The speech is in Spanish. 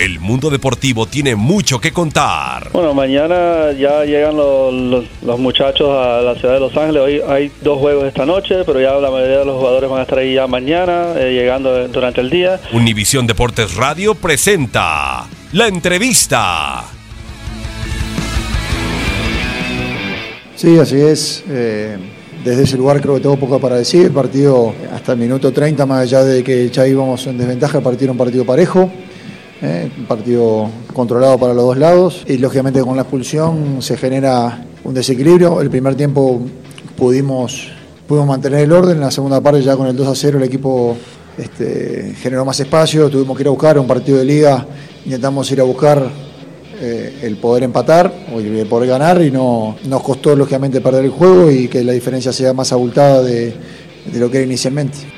El mundo deportivo tiene mucho que contar. Bueno, mañana ya llegan los, los- los muchachos a la ciudad de Los Ángeles. Hoy hay dos juegos esta noche, pero ya la mayoría de los jugadores van a estar ahí ya mañana, eh, llegando durante el día. Univisión Deportes Radio presenta la entrevista. Sí, así es. Eh, desde ese lugar creo que tengo poco para decir. El partido hasta el minuto 30, más allá de que ya íbamos en desventaja, el partido era un partido parejo. Eh, un partido controlado para los dos lados. Y lógicamente con la expulsión se genera un desequilibrio. El primer tiempo pudimos, pudimos mantener el orden. En la segunda parte ya con el 2 a 0 el equipo este, generó más espacio. Tuvimos que ir a buscar un partido de liga. Intentamos ir a buscar eh, el poder empatar o el poder ganar y no nos costó lógicamente perder el juego y que la diferencia sea más abultada de, de lo que era inicialmente.